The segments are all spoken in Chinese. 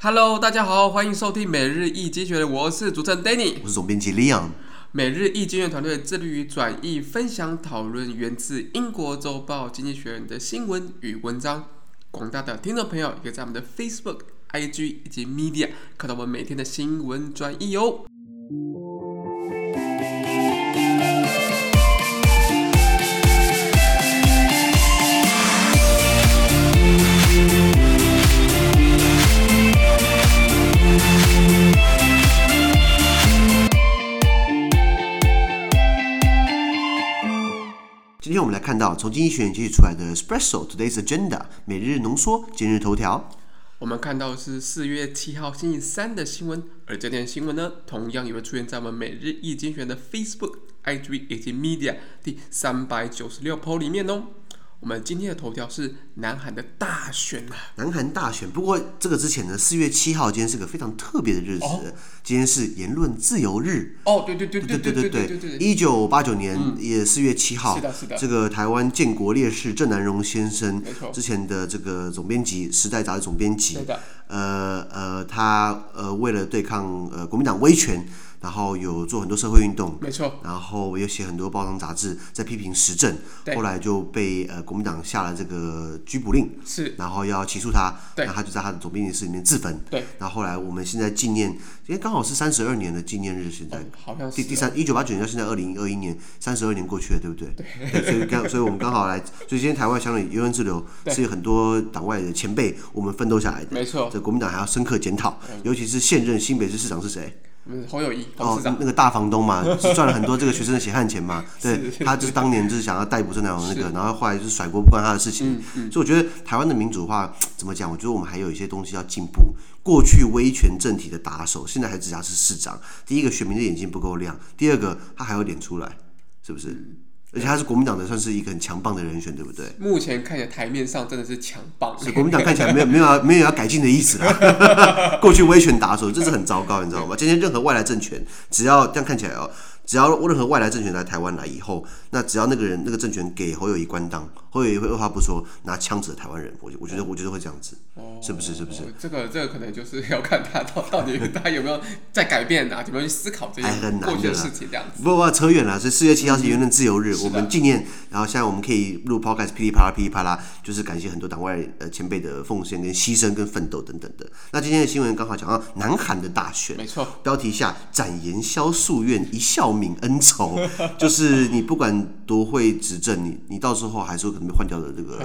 Hello，大家好，欢迎收听每日易经济学人，我是主持人 Danny，我是总编辑 Leon。每日易经济学人团队致力于转译、分享、讨论源自英国周报《经济学人》的新闻与文章。广大的听众朋友也可以在我们的 Facebook、IG 以及 Media 看到我们每天的新闻转译哟。今天我们来看到从经济学人截取出来的 Espresso Today's Agenda 每日浓缩今日头条。我们看到是四月七号星期三的新闻，而这件新闻呢，同样也会出现在我们每日一精选的 Facebook、IG 以及 Media 第三百九十六 po 里面哦。我们今天的头条是南韩的大选啊！南韩大选，不过这个之前呢，四月七号今天是个非常特别的日子，哦、今天是言论自由日。哦，对对对对对对对对，一九八九年也四月七号，是的是的，这个台湾建国烈士郑南榕先生，之前的这个总编辑，《时代》杂志总编辑，呃呃，他呃为了对抗呃国民党威权。然后有做很多社会运动，没错。然后也写很多报章杂志在批评时政，后来就被呃国民党下了这个拘捕令，是。然后要起诉他，那他就在他的总编辑室里面自焚，对。然后后来我们现在纪念，因为刚好是三十二年的纪念日，现在、哦、好像是第第三一九八九年到现在二零二一年，三十二年过去了，对不对？对。所以刚，所以我们刚好来，所以今天台湾乡里言论自由是有很多党外的前辈我们奋斗下来的，没错。这国民党还要深刻检讨，尤其是现任新北市市长是谁？侯友宜哦，那个大房东嘛，是 赚了很多这个学生的血汗钱嘛。对，他就是当年就是想要逮捕郑南榕那个，然后后来就是甩锅不关他的事情。嗯嗯、所以我觉得台湾的民主化怎么讲？我觉得我们还有一些东西要进步。过去威权政体的打手，现在还只想是市长。第一个，选民的眼睛不够亮；第二个，他还有脸出来，是不是？嗯而且他是国民党的，算是一个很强棒的人选，对不对？目前看起来台面上真的是强棒。是国民党看起来没有没有要没有要改进的意思啦。过去威权打手，这是很糟糕，你知道吗？今天任何外来政权，只要这样看起来哦。只要任何外来政权来台湾来以后，那只要那个人那个政权给侯友宜关当，侯友宜会二话不说拿枪指台湾人，我我觉得我觉得会这样子，哦、是不是？是不是？这个这个可能就是要看他到到底 他有没有在改变啊，有没有去思考这些过去的事情这样子。不不扯远了，所以四月七号是言论自由日，嗯、我们纪念，然后现在我们可以录 podcast 噼里啪啦噼里啪啦，就是感谢很多党外呃前辈的奉献跟牺牲跟奋斗等等的。那今天的新闻刚好讲到南韩的大选，没错，标题下展颜萧夙愿一笑泯恩仇。就是你不管多会执政，你你到时候还是没换掉的这个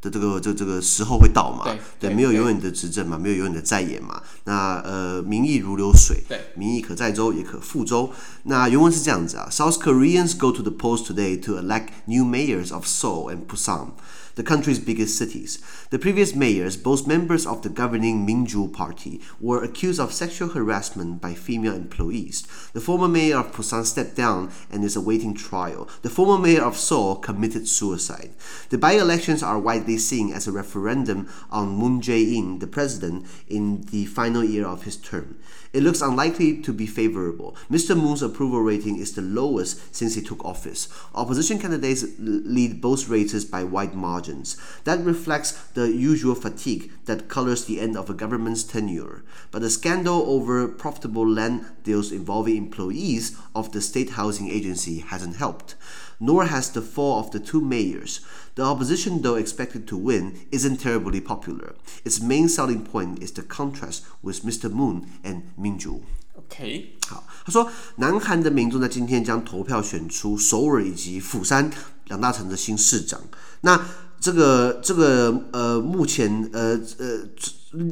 的这个这这个时候会到嘛？对，对对没有永远的执政嘛，没有永远的在野嘛。那呃，民意如流水，对，民意可载舟也可覆舟。那原文是这样子啊：South Koreans go to the polls today to elect new mayors of Seoul and Busan. The country's biggest cities. The previous mayors, both members of the governing Minju party, were accused of sexual harassment by female employees. The former mayor of Busan stepped down and is awaiting trial. The former mayor of Seoul committed suicide. The by-elections are widely seen as a referendum on Moon Jae-in, the president, in the final year of his term. It looks unlikely to be favorable. Mr. Moon's approval rating is the lowest since he took office. Opposition candidates lead both races by wide margins That reflects the usual fatigue that colors the end of a government's tenure. But the scandal over profitable land deals involving employees of the state housing agency hasn't helped. Nor has the fall of the two mayors. The opposition, though expected to win, isn't terribly popular. Its main selling point is the contrast with Mr. Moon and Minju. OK，好，他说，南韩的民众在今天将投票选出首尔以及釜山两大城的新市长。那 这个这个呃，目前呃呃。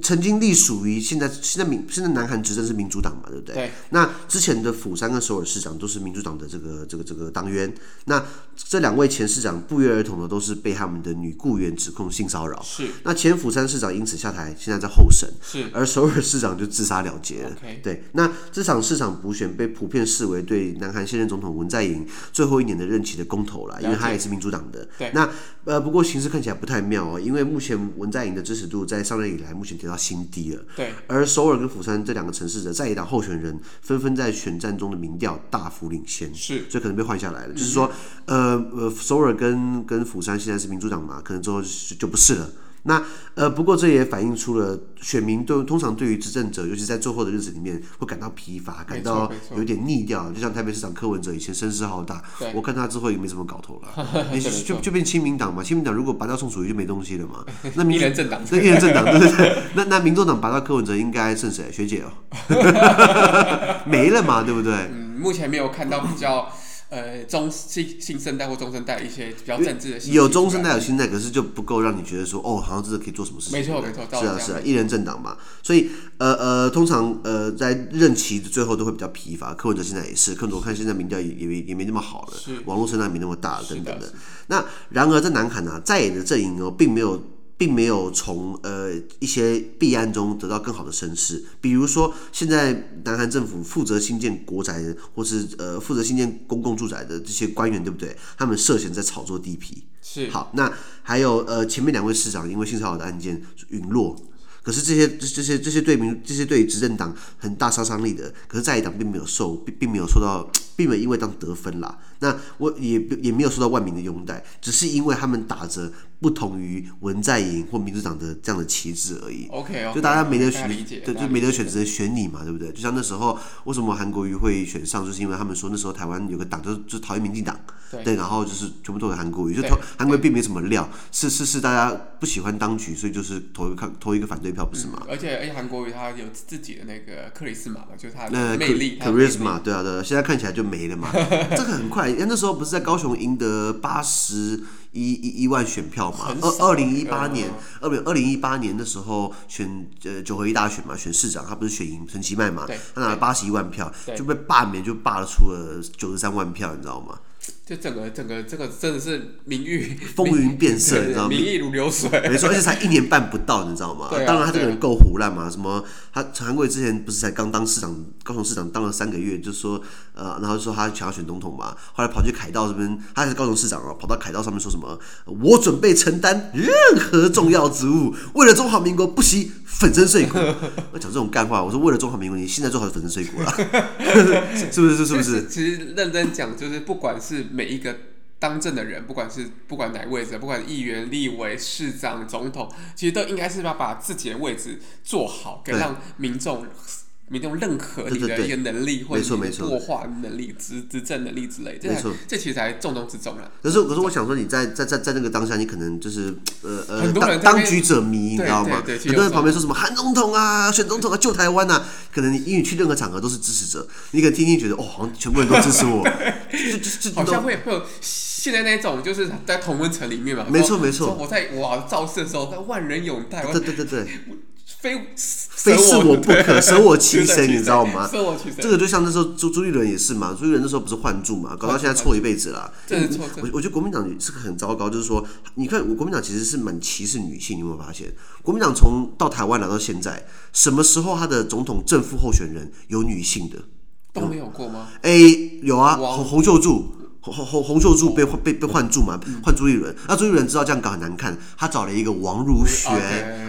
曾经隶属于现在现在民现在南韩执政是民主党嘛，对不对？对。那之前的釜山跟首尔市长都是民主党的这个这个这个党员。那这两位前市长不约而同的都是被他们的女雇员指控性骚扰。是。那前釜山市长因此下台，现在在候审。是。而首尔市长就自杀了结.对。那这场市长补选被普遍视为对南韩现任总统文在寅最后一年的任期的公投了，因为他也是民主党的。对。那呃，不过形势看起来不太妙哦，因为目前文在寅的支持度在上任以来目前。跌到新低了。对，而首尔跟釜山这两个城市的在野党候选人纷纷在选战中的民调大幅领先，是，所以可能被换下来了。嗯、就是说，呃呃，首尔跟跟釜山现在是民主党嘛，可能之后就，就不是了。那呃，不过这也反映出了选民都通常对于执政者，尤其在最后的日子里面，会感到疲乏，感到有点腻掉。就像台北市长柯文哲以前声势浩大，我看他之后也没什么搞头了，就就变亲民党嘛。亲民党如果拔掉宋楚瑜就没东西了嘛。那民一人政党，那一人政党对不对？那那民众党拔掉柯文哲应该剩谁？学姐哦，没了嘛，对不对？嗯，目前没有看到比较。呃，中新新生代或中生代一些比较政治的，有中生代有新生代，可是就不够让你觉得说，哦，好像真的可以做什么事情。没错没错，是啊是啊，一人政党嘛，所以呃呃，通常呃在任期的最后都会比较疲乏。柯文哲现在也是，柯文哲我看现在民调也也也没那么好了，网络声量没那么大了等等的。那然而在南韩呢，在野的阵营哦，并没有。并没有从呃一些弊案中得到更好的声势，比如说现在南韩政府负责新建国宅的，或是呃负责新建公共住宅的这些官员，对不对？他们涉嫌在炒作地皮。是。好，那还有呃前面两位市长因为性骚扰的案件陨落，可是这些这些这些对民这些对执政党很大杀伤力的，可是在野党并没有受并并没有受到。并没有因为当得分啦，那我也也没有受到万民的拥戴，只是因为他们打着不同于文在寅或民主党的这样的旗帜而已。OK，就大家没得选，对，就没得选，只能选你嘛，对不对？就像那时候为什么韩国瑜会选上，就是因为他们说那时候台湾有个党就是就讨厌民进党，对，然后就是全部都是韩国瑜，就投韩国瑜并没什么料，是是是大家不喜欢当局，所以就是投一个投一个反对票，不是吗？而且而且韩国瑜他有自己的那个克里斯玛嘛，就是他的魅力，charisma，对啊对啊，现在看起来就。没了嘛？这个很快，因为那时候不是在高雄赢得八十一一一万选票嘛？二二零一八年，二零二零一八年的时候选呃九合一大选嘛，选市长，他不是选赢陈其迈嘛？他拿了八十一万票，就被罢免，就罢了出了九十三万票，你知道吗？就整个整个这个真的是名誉 风云变色，你知道吗？名义如流水，没错，而且才一年半不到，你知道吗？当然他这个人够胡烂嘛，什么他韩国瑜之前不是才刚当市长，高雄市长当了三个月，就说呃，然后就说他想要选总统嘛，后来跑去凯道这边，他还是高雄市长啊，跑到凯道上面说什么？我准备承担任何重要职务，为了中华民国不惜粉身碎骨。我讲这种干话，我说为了中华民国，你现在最好是粉身碎骨了，是不是？是不是？其实认真讲，就是不管是每一个当政的人，不管是不管哪个位置，不管议员、立委、市长、总统，其实都应该是要把自己的位置做好，给让民众。没那种任何你的一个能力，或者弱化能力、执执政能力之类，没错，这其实才重中之重了。可是，可是我想说，你在在在在那个当下，你可能就是呃呃，当当局者迷，你知道吗？很多人旁边说什么韩总统啊，选总统啊，救台湾啊，可能你因为去任何场合都是支持者，你可能听听觉得哦，好像全部人都支持我，就就好像会会有现在那种就是在同温层里面嘛，没错没错。我在哇造势的时候，在万人涌戴，对对对对。非非是我不可，舍我其 谁，你知道吗？舍我其谁。这个就像那时候朱朱立伦也是嘛，朱立伦那时候不是换柱嘛，搞到现在错一辈子了。这是错。我我觉得国民党是个很糟糕，就是说，你看我国民党其实是蛮歧视女性，你有没有发现？国民党从到台湾来到现在，什么时候他的总统正副候选人有女性的？都没有过吗？哎，有啊，洪洪秀柱。洪洪洪秀柱被换被被换住嘛，换朱一伦。那朱一伦知道这样搞很难看，他找了一个王如玄，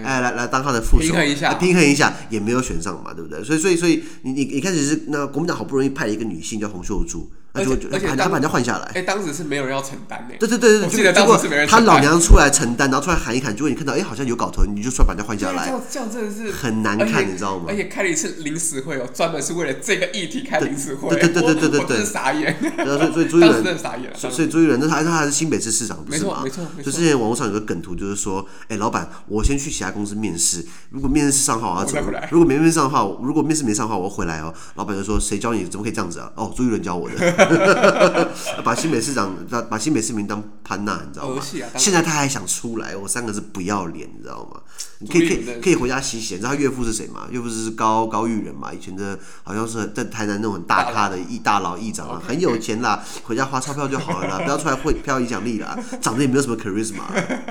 哎，来来当他的副手，平衡一下，平衡一下也没有选上嘛，对不对？所以所以所以你你一开始是那国民党好不容易派了一个女性叫洪秀柱。而且而且他把人家换下来，哎，当时是没有人要承担的。对对对对，结果他老娘出来承担，然后出来喊一喊，结果你看到，哎，好像有搞头，你就出来把人家换下来。这样这样真的是很难看，你知道吗？而且开了一次临时会哦，专门是为了这个议题开临时会。对对对对对对对，傻眼。所以所以朱一伦傻眼，所以朱一伦那他他还是新北市市长，不是吗？没错没错。就之前网络上有个梗图，就是说，哎，老板，我先去其他公司面试，如果面试上的话，我要走；如果没面试上的话，如果面试没上的话，我回来哦。老板就说，谁教你？怎么可以这样子啊？哦，朱一伦教我的。把新北市长，把把新北市民当潘娜，你知道吗？现在他还想出来，我三个字不要脸，你知道吗？你可以可以可以回家洗洗。你知道他岳父是谁吗？岳父是高高玉仁嘛，以前的好像是在台南那种很大咖的议大佬议长啊，很有钱啦，回家花钞票就好了啦，不要出来会票影响力啦，长得也没有什么 charisma，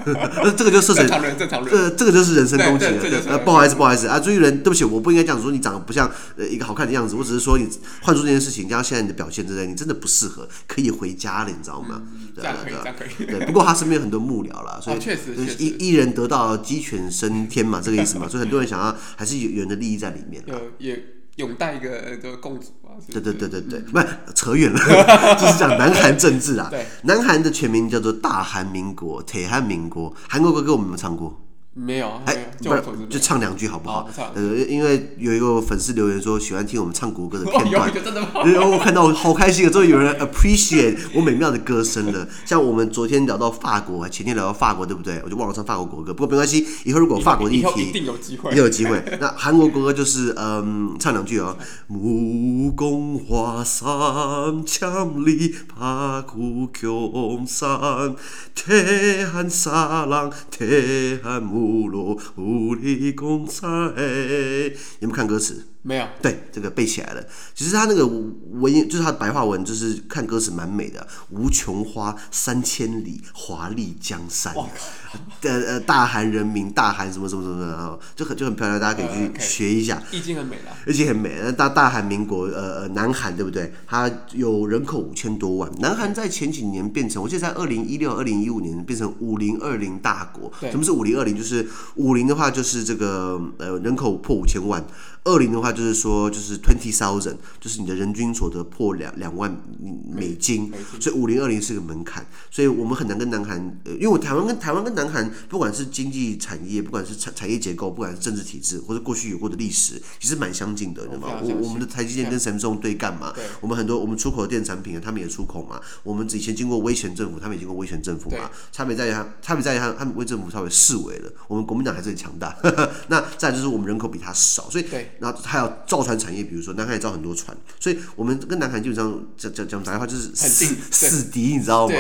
这个就涉水，这这个就是人身攻击了。不好意思不好意思啊，朱玉仁，对不起，我不应该这样说，你长得不像呃一个好看的样子，我只是说你换出这件事情，加上现在你的表现之类，你真的不适合。可以回家了，你知道吗？这样可以，这样可以。对，不过他身边有很多幕僚了，所以确实，一一人得道鸡犬升天嘛，这个意思嘛。所以很多人想要，还是有有人的利益在里面。有也拥戴一个这个共主啊。对对对对对，不是扯远了，就是讲南韩政治啊。对，南韩的全名叫做大韩民国，铁汉民国。韩国歌歌我们有没有唱过？没有，哎，不是，就唱两句好不好？呃，因为有一个粉丝留言说喜欢听我们唱国歌的片段，然后 我看到我好开心啊，终于有人 appreciate 我美妙的歌声了。像我们昨天聊到法国，前天聊到法国，对不对？我就忘了唱法国国歌，不过没关系，以后如果法国议题，一定有机会，也有机会。那韩国国歌就是嗯，唱两句哦。木工花三千里，帕古穷山，铁汉沙浪，铁汉木。乌罗乌里公赛，有没有看歌词？没有，对，这个背起来了。其实他那个文言，就是他的白话文，就是看歌词蛮美的。无穷花三千里，华丽江山。呃呃，大韩人民，大韩什么什么什么的，然后就很就很漂亮，大家可以去学一下。意境很美了，意境很美。那大大韩民国，呃呃，南韩对不对？它有人口五千多万。南韩在前几年变成，我记得在二零一六、二零一五年变成五零二零大国。什么是五零二零？就是是五零的话，就是这个呃人口破五千万。二零的话就是说，就是 twenty thousand，就是你的人均所得破两两万美金，所以五零二零是个门槛，所以我们很难跟南韩，呃，因为我台湾跟台湾跟南韩，不管是经济产业，不管是产产业结构，不管是政治体制，或者过去有过的历史，其实蛮相近的，对吗？我我们的台积电跟三星对干嘛？我们很多我们出口的电子产品啊，他们也出口嘛。我们以前经过威权政府，他们也经过威权政府嘛。差别在于他，差别在于他，他们威政府稍微示威了。我们国民党还是很强大。那再就是我们人口比他少，所以。然后还有造船产业，比如说南韩也造很多船，所以我们跟南海基本上讲讲讲白话就是死死敌，你知道吗？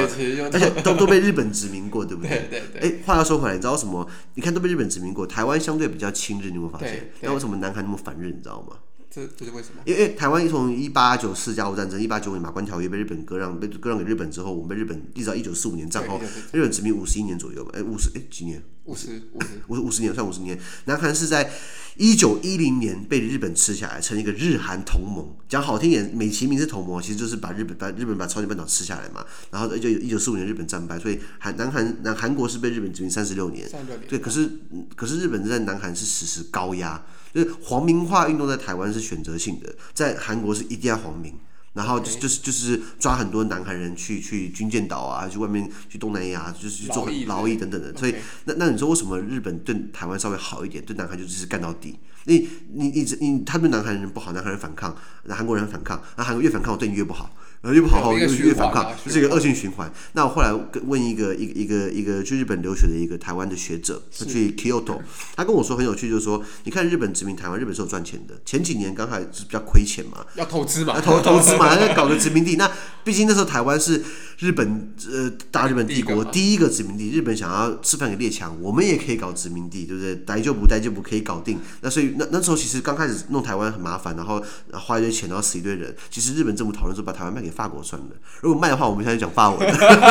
而且都都被日本殖民过，对不对？对对哎，话要说回来，你知道什么？你看都被日本殖民过，台湾相对比较亲日，你有没有发现？那为什么南海那么反日？你知道吗？这这是为什么？因为台湾从一八九四甲午战争、一八九五年马关条约被日本割让，被割让给日本之后，我们被日本一直到一九四五年战后，日本殖民五十一年左右吧？哎，五十哎几年？五十五十五十五十年算五十年。南韩是在一九一零年被日本吃下来，成一个日韩同盟。讲好听点，美其名是同盟，其实就是把日本把日本把朝鲜半岛吃下来嘛。然后就一九四五年日本战败，所以韩南韩南韩国是被日本殖民三十六年。对，可是可是日本在南韩是实施高压。就是皇民化运动在台湾是选择性的，在韩国是一定要皇民，然后就就是就是抓很多南韩人去去军舰岛啊，去外面去东南亚，就是去做劳役等等的。所以那那你说为什么日本对台湾稍微好一点，对南韩就只是干到底？你你你你他对南韩人不好，南韩人反抗，那韩国人反抗，那韩国越反抗我对你越不好。然后又不好好，又越反抗，这是一个恶性循环。那我后来问一个一个一个一个去日本留学的一个台湾的学者，他去 Kyoto，他跟我说很有趣，就是说，你看日本殖民台湾，日本是有赚钱的。前几年刚开始是比较亏钱嘛，要投资嘛，投投资嘛，要搞个殖民地。那毕竟那时候台湾是日本呃大日本帝国第一个殖民地，日本想要示范给列强，我们也可以搞殖民地，对不对？逮就不逮就不可以搞定。那所以那那时候其实刚开始弄台湾很麻烦，然后花一堆钱，然后死一堆人。其实日本政府讨论说把台湾卖给。法国算的，如果卖的话，我们现在就讲法文。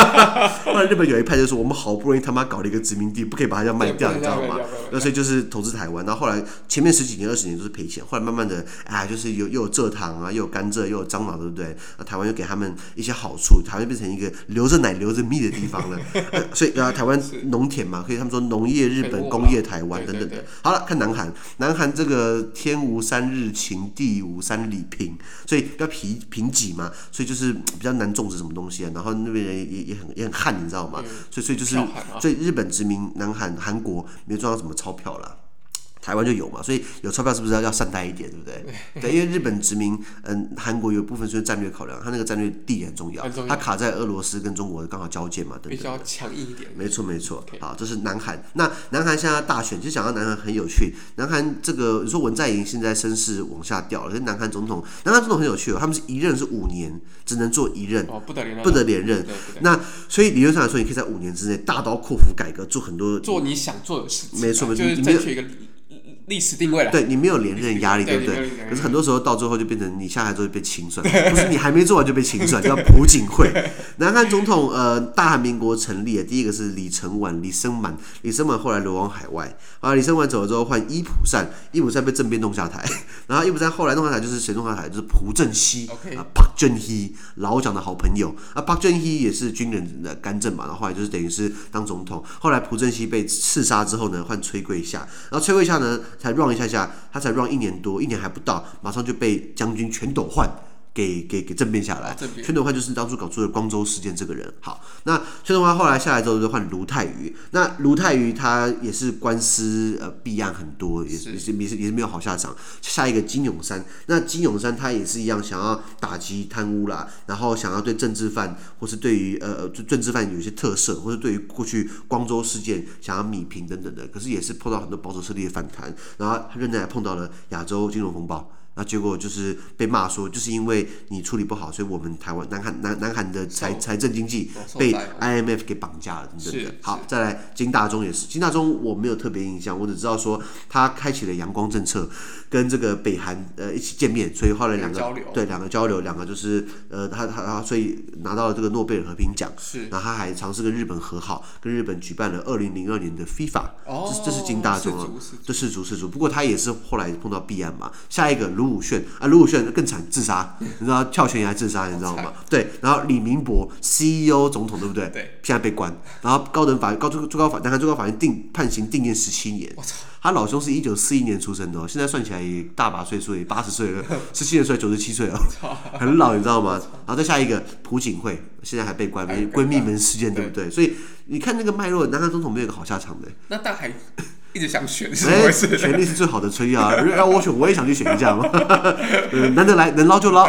后来日本有一派就说，我们好不容易他妈搞了一个殖民地，不可以把它这样卖掉，你知道吗？那所以就是投资台湾。然后后来前面十几年、二十年都是赔钱，后来慢慢的，哎，就是有又有蔗糖啊，又有甘蔗，又有樟脑，对不对？那台湾又给他们一些好处，台湾变成一个流着奶、流着蜜的地方了。所以啊，台湾农田嘛，可以他们说农业日本、工业台湾等等的。好了，看南韩，南韩这个天无三日晴，地无三里平，所以比较贫贫瘠嘛，所以就。就是比较难种植什么东西啊，然后那边人也也很也很旱，你知道吗？所以所以就是，所以日本殖民南韩韩国没有赚到什么钞票啦。台湾就有嘛，所以有钞票是不是要要善待一点，对不对？对，因为日本殖民，嗯，韩国有一部分是战略考量，它那个战略地点很重要，它卡在俄罗斯跟中国刚好交界嘛，对不对？比较强硬一点。没错没错，好，这是南韩。那南韩现在大选，其实讲到南韩很有趣。南韩这个你说文在寅现在声势往下掉了，跟南韩总统，南韩总统很有趣哦，他们是一任是五年，只能做一任，不得连任，不得连任。那所以理论上来说，你可以在五年之内大刀阔斧改革，做很多做你想做的事情。没错没错，就是一个。历史定位了，对你没有连任压力，对不对？可是很多时候到最后就变成你下台之后就被清算，不是你还没做完就被清算，叫朴槿惠。南韩总统呃，大韩民国成立，第一个是李承晚，李承满，李承满后来流亡海外。啊，李承晚走了之后换伊普善，伊普善被政变弄下台，然后伊普善后来弄下台就是谁弄下台？就是朴正熙啊，Park Geun-hye 老蒋的好朋友。啊，Park Geun-hye 也是军人的干政嘛，然后后来就是等于是当总统，后来朴正熙被刺杀之后呢，换崔贵夏，然后崔贵夏呢。才 run 一下下，他才 run 一年多，一年还不到，马上就被将军全斗焕。给给给政变下来。啊、全斗焕就是当初搞出了光州事件这个人。好，那宣德焕后来下来之后就换卢泰愚。那卢泰愚他也是官司呃弊案很多，也是也是也是也是没有好下场。下一个金永山，那金永山他也是一样，想要打击贪污啦，然后想要对政治犯或是对于呃政治犯有一些特色，或是对于过去光州事件想要弭平等等的，可是也是碰到很多保守势力的反弹，然后他仍然还碰到了亚洲金融风暴。那结果就是被骂说，就是因为你处理不好，所以我们台湾南韩南南韩的财财政经济被 IMF 给绑架了等等的。好，再来金大中也是，金大中我没有特别印象，我只知道说他开启了阳光政策，跟这个北韩呃一起见面，所以后来两个对两个交流，两个就是呃他他他所以拿到了这个诺贝尔和平奖。是，然后他还尝试跟日本和好，跟日本举办了二零零二年的 FIFA。哦，这这是金大中啊，这是足是足。不过他也是后来碰到弊案嘛，下一个。卢武铉啊，卢武铉更惨，自杀，你知道跳悬崖自杀，你知道吗？对，然后李明博 CEO 总统，对不对？对，现在被关，然后高等法高最最高法，南韩最高法院定判刑定谳十七年。我操，他老兄是一九四一年出生的，现在算起来也大把岁数，也八十岁了，十七年出来九十七岁了，很老，你知道吗？然后再下一个朴槿惠，现在还被关，闺蜜门事件，对不对？所以你看那个脉络，南韩总统没有一个好下场的。那大海。一直想选，是不是？权力是最好的吹啊！让我选，我也想去选一下嘛。难得来，能捞就捞。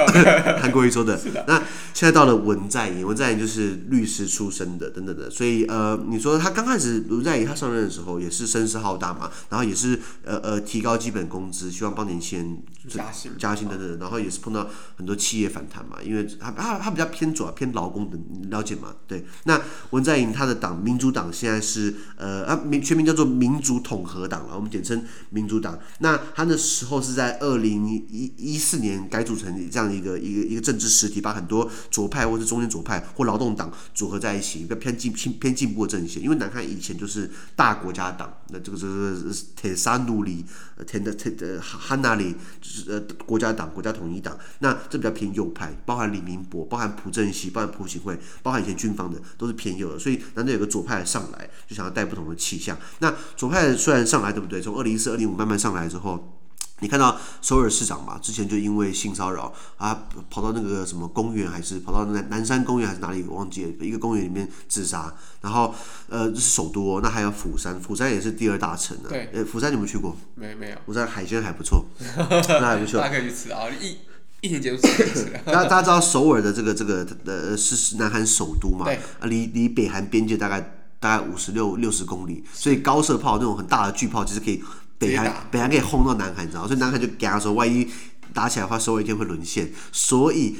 韩国瑜说的。那现在到了文在寅，文在寅就是律师出身的，等等的。所以呃，你说他刚开始文在寅他上任的时候也是声势浩大嘛，然后也是呃呃提高基本工资，希望帮年轻人加薪加薪等等。然后也是碰到很多企业反弹嘛，因为他他他比较偏左偏劳工的，了解吗？对。那文在寅他的党民主党现在是呃啊名全名叫做民族统。统合党了，我们简称民主党。那他那时候是在二零一一四年改组成这样一个一个一个政治实体，把很多左派或是中间左派或劳动党组合在一起，一个偏进偏偏进步的阵线。因为南韩以前就是大国家党，那这个这个铁沙努里、田的铁的汉纳里，就是呃国家党国家统一党。那这比较偏右派，包含李明博，包含朴正熙，包含朴槿惠，包含以前军方的，都是偏右的。所以难得有个左派上来，就想要带不同的气象。那左派虽然上来对不对？从二零一四、二零五慢慢上来之后，你看到首尔市长嘛？之前就因为性骚扰啊，跑到那个什么公园，还是跑到南南山公园还是哪里？我忘记了，一个公园里面自杀。然后呃，这是首都，那还有釜山，釜山也是第二大城啊。对，呃，釜山你们去过？没没有。釜山海鲜还不错，那还不错。大家可以去吃啊，一一天结束吃。大家大家知道首尔的这个这个呃是南韩首都嘛？对。啊，离离北韩边界大概。大概五十六六十公里，所以高射炮那种很大的巨炮，其实可以北韩北韩可以轰到南韩，你知道？所以南韩就给他说，万一打起来的话，首尔一天会沦陷。所以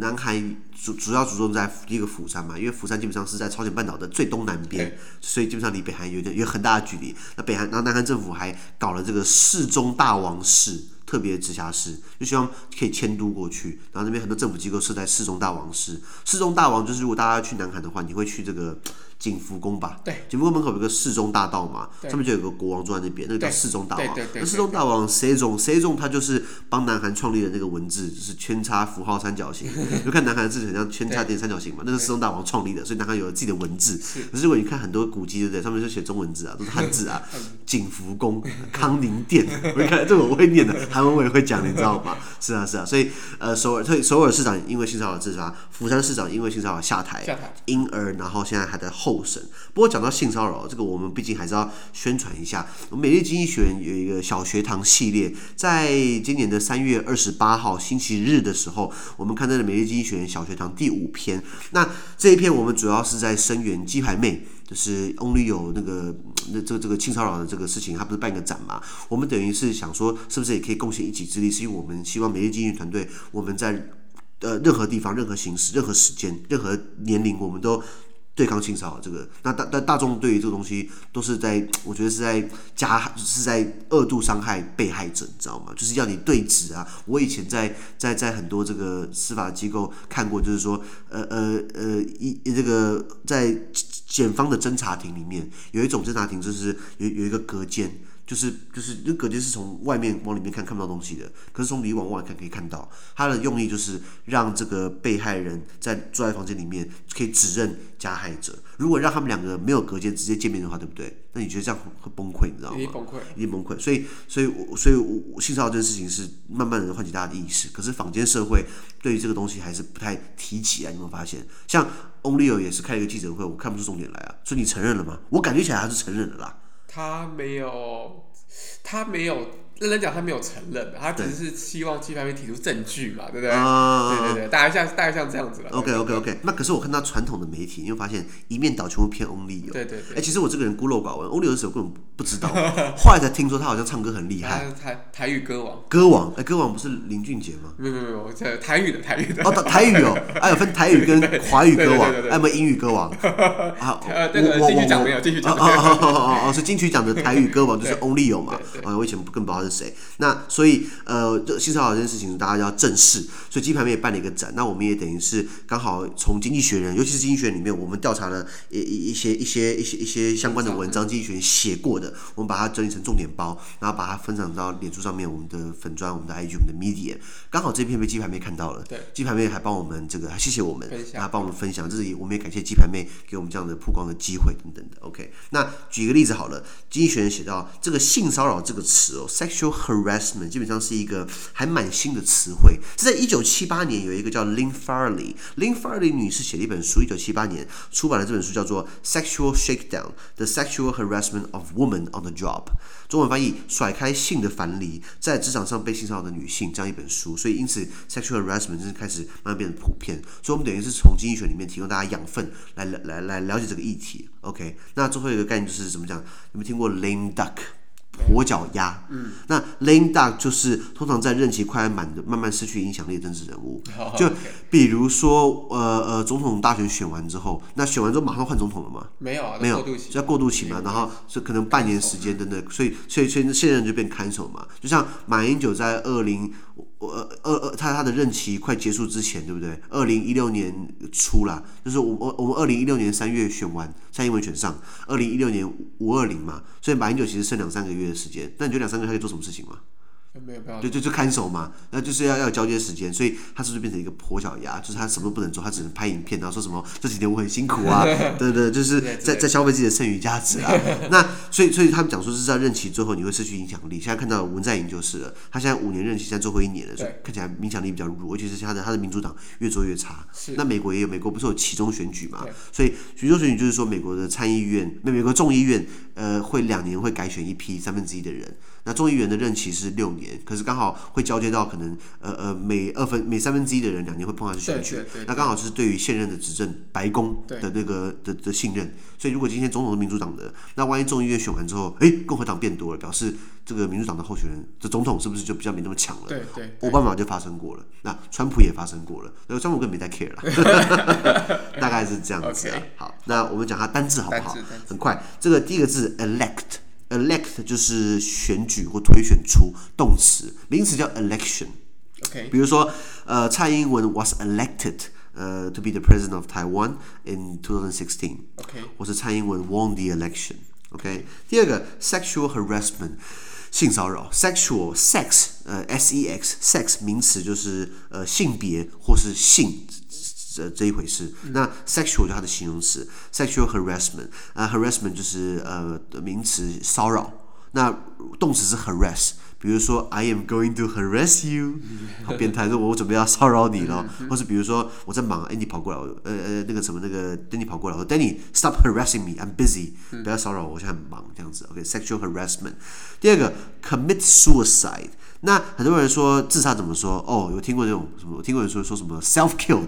南韩主主要着重在一个釜山嘛，因为釜山基本上是在朝鲜半岛的最东南边，所以基本上离北韩有点有很大的距离。那北韩，然后南韩政府还搞了这个世宗大王市。特别直辖市，就希望可以迁都过去，然后那边很多政府机构设在世宗大王市。世宗大王就是如果大家去南韩的话，你会去这个景福宫吧？对，景福宫门口有个世宗大道嘛，上面就有个国王坐在那边，那个叫世宗大王。那世宗大王谁宗？谁宗？他就是帮南韩创立的那个文字，就是圈叉符号三角形。就看南韩的字很像圈叉点三角形嘛，那是世宗大王创立的，所以南韩有了自己的文字。可是如果你看很多古籍，对不对？上面就写中文字啊，都是汉字啊。景福宫、康宁殿，我一看这个我会念的。韩文我也会讲，你知道吗？是啊，是啊，所以呃，首尔，所以首尔市长因为性骚扰自杀，釜山市长因为性骚扰下台，下台，因而然后现在还在候审。不过讲到性骚扰，这个我们毕竟还是要宣传一下。我们美丽经济学院有一个小学堂系列，在今年的三月二十八号星期日的时候，我们看到了美丽经济学院小学堂第五篇。那这一篇我们主要是在声援鸡排妹。就是 Only 有那个那这个这个性骚扰的这个事情，他不是办个展嘛？我们等于是想说，是不是也可以贡献一己之力？是因为我们希望美丽经济团队，我们在呃任何地方、任何形式、任何时间、任何年龄，我们都。对抗性骚扰这个，那大但大众对于这个东西都是在，我觉得是在加，是在恶度伤害被害者，你知道吗？就是要你对质啊。我以前在在在很多这个司法机构看过，就是说，呃呃呃，一这个在检方的侦查庭里面，有一种侦查庭就是有有一个隔间。就是就是那隔间是从外面往里面看看不到东西的，可是从里往外看可以看到。他的用意就是让这个被害人在坐在房间里面可以指认加害者。如果让他们两个没有隔间直接见面的话，对不对？那你觉得这样会崩溃，你知道吗？一定崩溃，一定崩溃。所以所以我所以我性骚扰这件事情是慢慢的唤起大家的意识。可是坊间社会对于这个东西还是不太提起啊，你有没有发现？像 Onlyo 也是开了一个记者会，我看不出重点来啊。所以你承认了吗？我感觉起来还是承认了啦。他没有，他没有。认真讲，他没有承认，他只是希望鸡排妹提出证据嘛，对不对？啊、对对对，大概像大概像这样子了。OK OK OK，那可是我看到传统的媒体，你会发现一面倒全部偏 Onlyo。对对对。哎、欸，其实我这个人孤陋寡闻，Only 有的时候根本不知道，后来才听说他好像唱歌很厉害。台台语歌王。歌王，哎、欸，歌王不是林俊杰吗？没有没有没有，这台语的台语的。哦，台语哦，还有分台语跟 华语歌王，还有没有英语歌王？好，呃，那个金曲奖没有，金曲奖。哦哦哦哦，是金曲奖的台语歌王就是 Only 有嘛？啊，我以前更不知道是谁。那所以，呃，这性骚扰这件事情大家要正视。所以鸡排妹也办了一个展，那我们也等于是刚好从《经济学人》，尤其是《经济学人》里面，我们调查了一一一些一些一些一些相关的文章，《经济学人》写过的，我们把它整理成重点包，然后把它分享到脸书上面，我们的粉砖、我们的 IG、我们的 Media。刚好这篇被鸡排妹看到了，对，鸡排妹还帮我们这个，还谢谢我们，然后帮我们分享，这里我们也感谢鸡排妹给我们这样的曝光的机会等等的。OK，那举一个例子好了，《经济学人》写到这个性骚扰这个词哦，sexual harassment 基本上。是一个还蛮新的词汇，是在一九七八年，有一个叫 Lynn Farley，Lynn Farley 女士写了一本书，一九七八年出版了这本书，叫做《Sexual Shakedown: The Sexual Harassment of Women on the Job》，中文翻译“甩开性的樊篱，在职场上被性骚扰的女性”这样一本书，所以因此 Sexual Harassment 真是开始慢慢变得普遍，所以我们等于是从经济学里面提供大家养分来，来来了解这个议题。OK，那最后一个概念就是怎么讲？有没有听过 lame duck？跛脚鸭，嗯，那 lame duck 就是通常在任期快满的，慢慢失去影响力的政治人物。就比如说，呃呃，总统大选选完之后，那选完之后马上换总统了吗？没有啊，没有，要过渡期嘛。然后是可能半年时间等等，所以所以所以现任就变 cancel 嘛。就像马英九在二零。我二二他他的任期快结束之前，对不对？二零一六年初啦，就是我我我们二零一六年三月选完蔡英文选上，二零一六年五二零嘛，所以马英九其实剩两三个月的时间。那你觉得两三个月他可以做什么事情吗？没有就就就看守嘛，那就是要要有交接时间，所以他是不是变成一个跛脚鸭？就是他什么都不能做，他只能拍影片，然后说什么这几天我很辛苦啊，对对，就是在在消费自己的剩余价值啊。那所以所以他们讲说是在任期最后你会失去影响力。现在看到文在寅就是了，他现在五年任期，现在最后一年了，所以看起来影响力比较弱，尤其是他的他的民主党越做越差。那美国也有，美国不是有其中选举嘛？所以其中选举就是说美国的参议院、美美国众议院呃会两年会改选一批三分之一的人。那众议员的任期是六年，可是刚好会交接到可能呃呃每二分每三分之一的人两年会碰上去选举，那刚好就是对于现任的执政白宫的那个的的信任，所以如果今天总统是民主党的，那万一众议院选完之后，哎，共和党变多了，表示这个民主党的候选人这总统是不是就比较没那么强了？对对，奥巴马就发生过了，那川普也发生过了，那川普更没在 care 了，大概是这样子啊。好，那我们讲他单字好不好？很快，这个第一个字 elect。elect 就是选举或推选出动词，名词叫 election。OK，比如说，呃，蔡英文 was elected，呃，to be the president of Taiwan in 2016。OK，或是蔡英文 won the election。OK，第二个 sexual harassment，性骚扰，sexual sex，呃，s e x，sex 名词就是呃性别或是性。 这这一回事，那 sexual 就它的形容词，sexual harassment 啊，harassment 就是呃名词骚扰，那动词是 harass，比如说 I am going to harass you，好变态，说我准备要骚扰你了，或是比如说我在忙，哎，你跑过来，呃呃那个什么那个 Danny 跑过来，我说 Danny stop harassing me，I'm busy，不要骚扰我，我现在很忙，这样子，OK，sexual harassment。第二个 commit suicide。那很多人说自杀怎么说？哦，有听过这种什么？我听过人说说什么 self killed，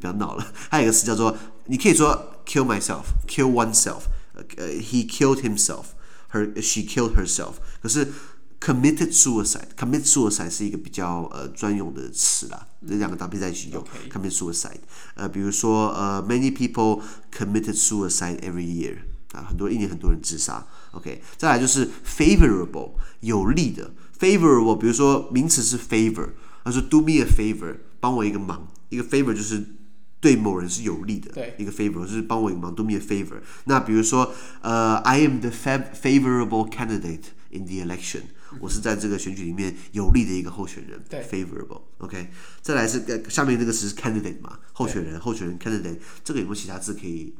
不要闹了。还有一个词叫做，你可以说 kill myself，kill oneself，呃，he killed himself，her she killed herself。可是 committed suicide，commit suicide 是一个比较呃专用的词啦，这两个搭配在一起用 commit suicide。呃，比如说呃，many people committed suicide every year，啊，很多一年很多人自杀。OK，再来就是 favorable，有利的。Favorable，比如说名词是 favor，他说 do me a favor，帮我一个忙，一个 favor 就是对某人是有利的，对，一个 favor 就是帮我一个忙，do me a favor。那比如说，呃，I am the favorable candidate in the election，、嗯、我是在这个选举里面有利的一个候选人，favorable。OK，再来是下面这个词是 candidate 嘛，候选人，候选人 candidate，这个有没有其他字可以？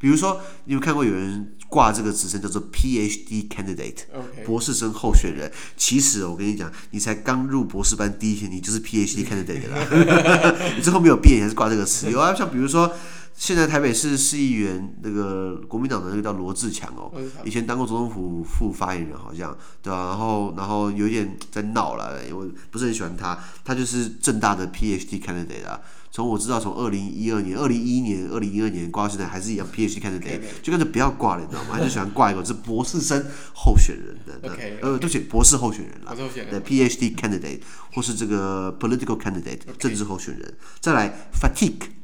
比如说，你有，看过有人挂这个职称叫做 PhD candidate，Okay. 博士生候选人。其实我跟你讲，你才刚入博士班第一天，你就是 PhD candidate 啦。你最后没有变，你还是挂这个词。有啊，像比如说。现在台北市市议员那个国民党的那个叫罗志强哦，以前当过总统府副发言人，好像对吧、啊？然后然后有点在闹了，我不是很喜欢他。他就是正大的 PhD candidate 啊。从我知道，从二零一二年、二零一一年、二零一二年挂到现在，还是一样 PhD candidate，就跟着不要挂了，你知道吗？他就喜欢挂一个是博士生候选人的，呃，对不起，博士候选人啦，对 PhD candidate 或是这个 political candidate 政治候选人。再来 fatigue。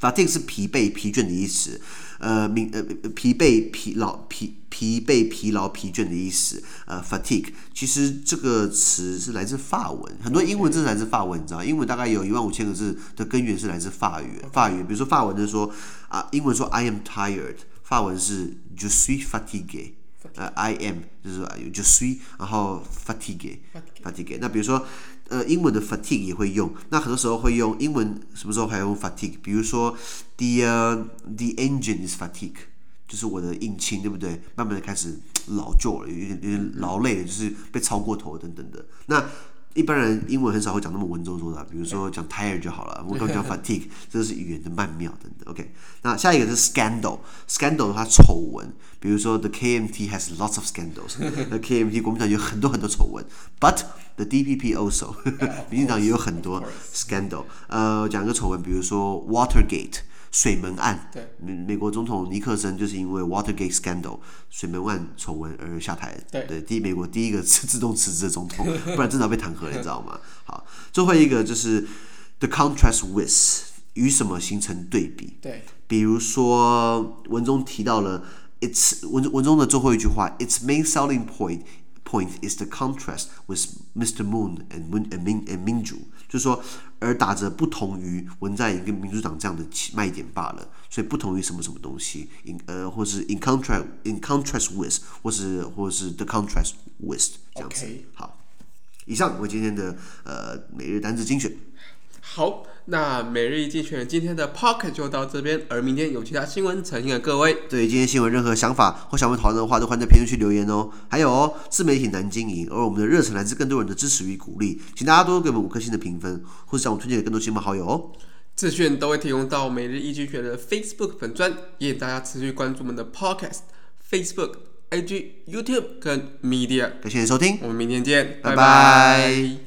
Fatigue 是疲惫、疲倦的意思，呃，明呃疲惫、疲劳、疲疲惫、疲劳、疲倦的意思。呃，fatigue 其实这个词是来自法文，很多英文字是来自法文，你知道，英文大概有一万五千个字的根源是来自法语。法语，比如说法文就说啊，英文说 I am tired，法文是 je suis fatigué，呃，I am 就是说 je suis，然后 fatigue，fatigue。那比如说。呃，英文的 fatigue 也会用，那很多时候会用英文，什么时候还用 fatigue？比如说，the、the engine is fatigue，就是我的引擎，对不对？慢慢的开始老旧了，有点有点劳累，就是被超过头等等的。那一般人英文很少会讲那么文绉绉的，比如说讲 tired 就好了，我刚讲 fatigue，这是语言的曼妙等等。OK，那下一个是 scandal，scandal 的话丑闻，比如说 the KMT has lots of scandals，the KMT 国民党有很多很多丑闻，but the DPP also，民进党也有很多 scandal。呃，讲个丑闻，比如说 Watergate。水门案，美美国总统尼克森就是因为 Watergate scandal 水门案丑闻而下台。对，第一美国第一个自自动辞职的总统，不然真的要被弹劾了，你知道吗？好，最后一个就是 the contrast with 与什么形成对比？对，比如说文中提到了 its 文文中的最后一句话，its main selling point point is the contrast with Mr. Moon and Moon and Min and Minju，就是说。而打着不同于文在寅跟民主党这样的卖点罢了，所以不同于什么什么东西，in 呃或是 in contrast in contrast with 或是或是 the contrast with 这样子。好，以上为今天的呃每日单字精选。好，那每日一精选今天的 Pocket 就到这边，而明天有其他新闻呈现给各位。对今天新闻任何想法或想问讨论的话，都欢迎在评论区留言哦。还有哦，自媒体难经营，而我们的热忱来自更多人的支持与鼓励，请大家多多给我们五颗星的评分，或者将我们推荐给更多亲朋好友哦。资讯都会提供到每日一精选的 Facebook 粉专，也请大家持续关注我们的 Podcast、Facebook、IG、YouTube 跟 Media。感谢你收听，我们明天见，拜拜。拜拜。